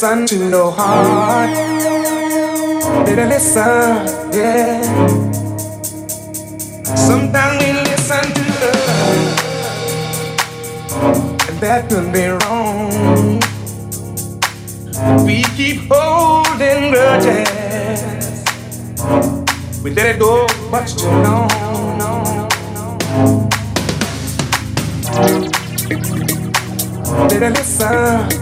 listen to your heart. Baby, listen, yeah. Sometimes we listen to love, and that could be wrong. We keep holding grudges. We let it go much too long. Baby, listen,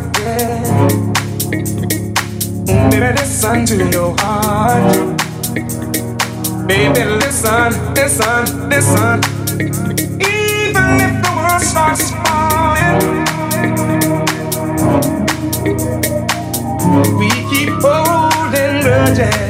listen to your heart. Baby, listen, listen, listen. Even if the world starts falling, we keep holding grudges.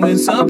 Struck me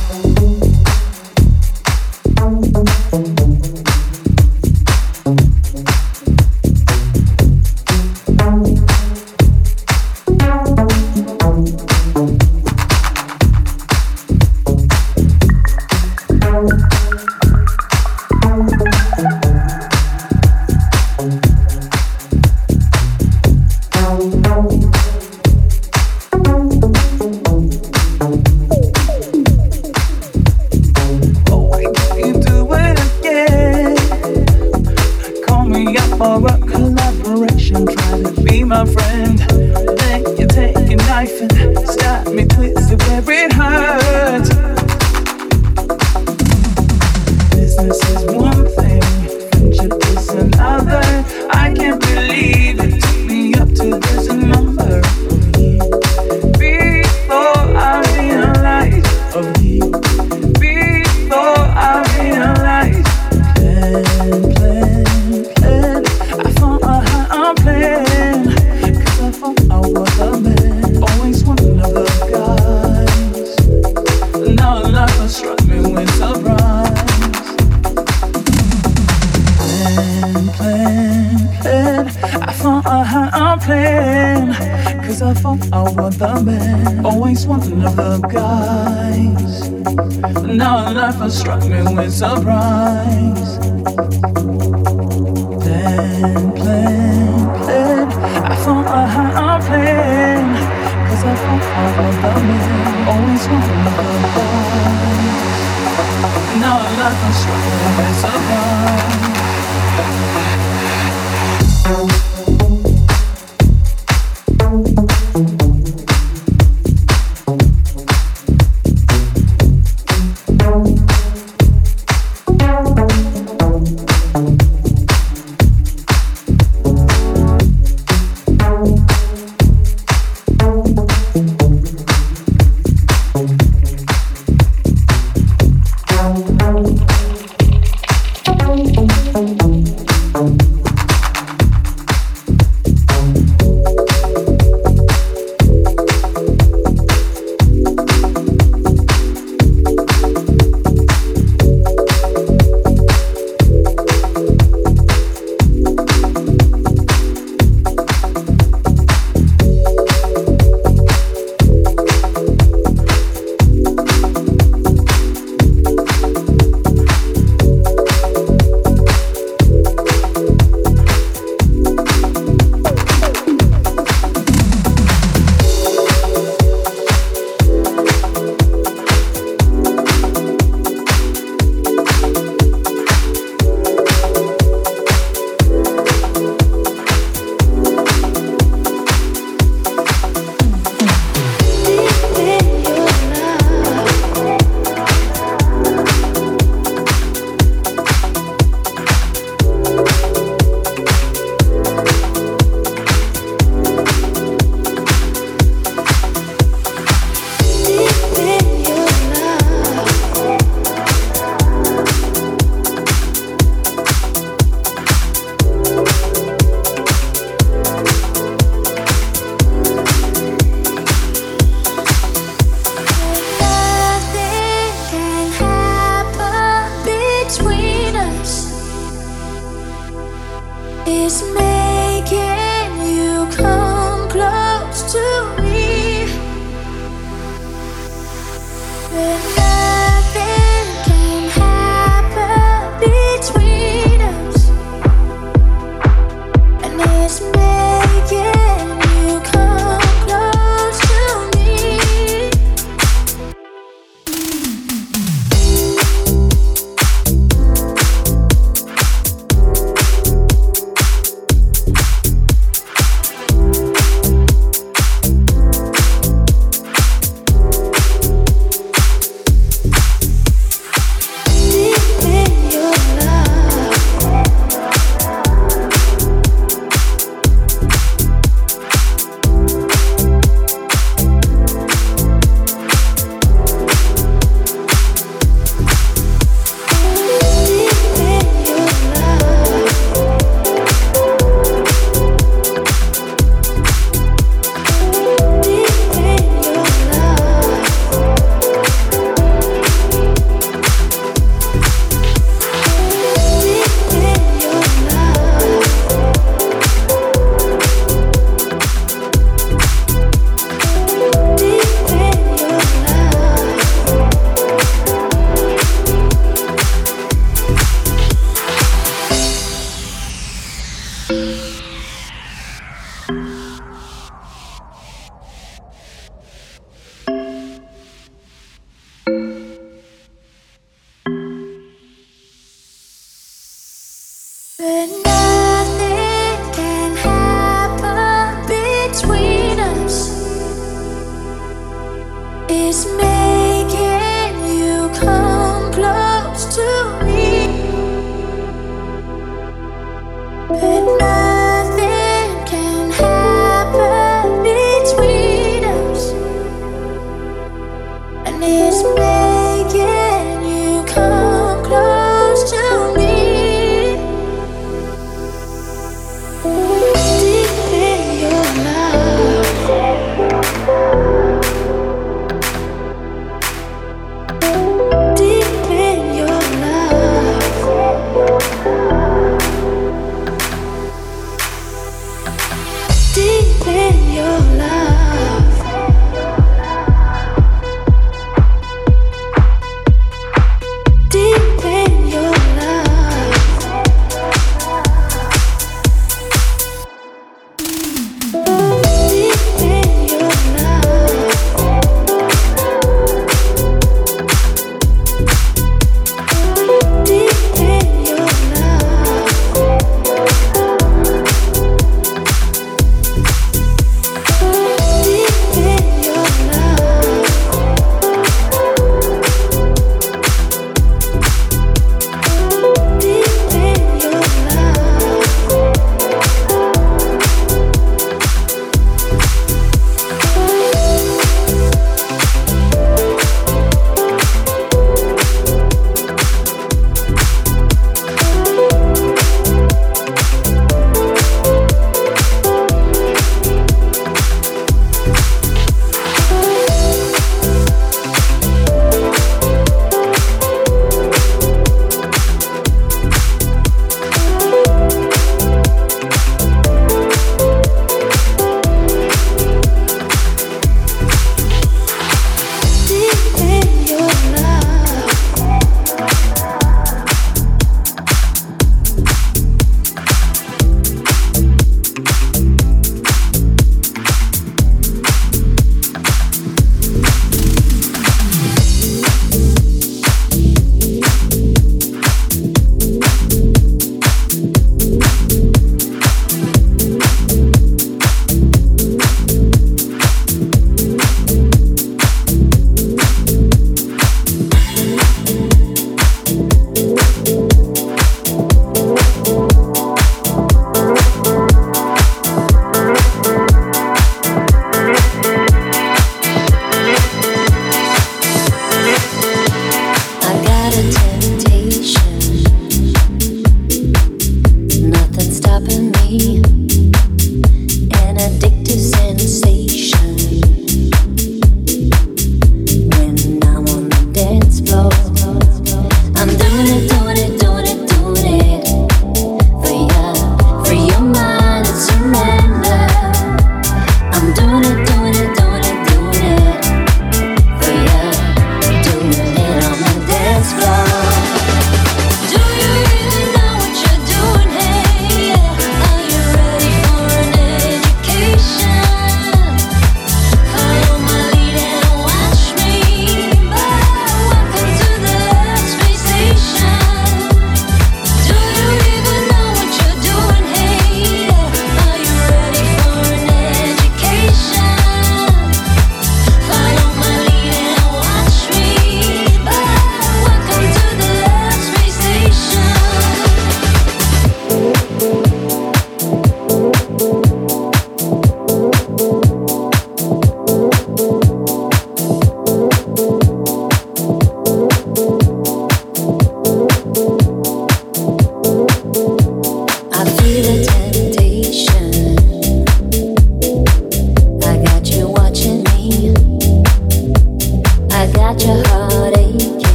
Parkinson.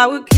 Uh, Thought